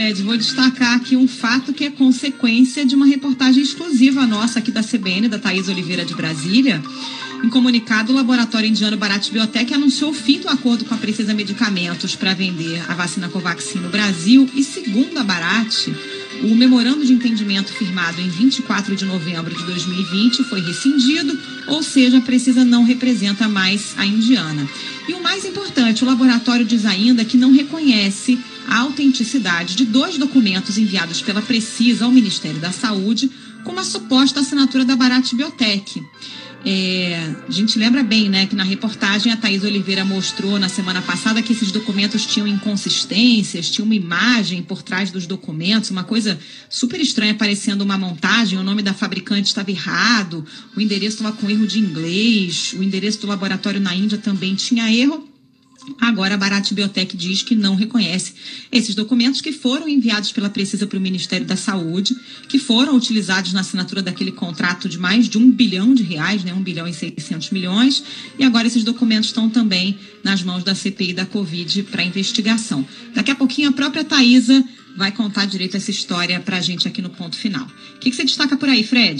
Ed, vou destacar aqui um fato que é consequência de uma reportagem exclusiva nossa aqui da CBN, da Thaís Oliveira de Brasília. Em comunicado, o laboratório indiano Bharat Biotech anunciou o fim do acordo com a Precisa Medicamentos para vender a vacina Covaxin no Brasil e, segundo a Bharat, o memorando de entendimento firmado em 24 de novembro de 2020 foi rescindido, ou seja, a Precisa não representa mais a indiana. E o mais importante, o laboratório diz ainda que não reconhece a autenticidade de dois documentos enviados pela Precisa ao Ministério da Saúde com uma suposta assinatura da Bharat Biotech. É, a gente lembra bem, né, que na reportagem a Thaís Oliveira mostrou na semana passada que esses documentos tinham inconsistências, tinha uma imagem por trás dos documentos, uma coisa super estranha, parecendo uma montagem, o nome da fabricante estava errado, o endereço estava com erro de inglês, o endereço do laboratório na Índia também tinha erro. Agora, a Bharat Biotech diz que não reconhece esses documentos que foram enviados pela Precisa para o Ministério da Saúde, que foram utilizados na assinatura daquele contrato de mais de um bilhão de reais, né, um bilhão e 600 milhões, e agora esses documentos estão também nas mãos da CPI da Covid para investigação. Daqui a pouquinho a própria Thaisa vai contar direito essa história para a gente aqui no ponto final. O que, que você destaca por aí, Fred?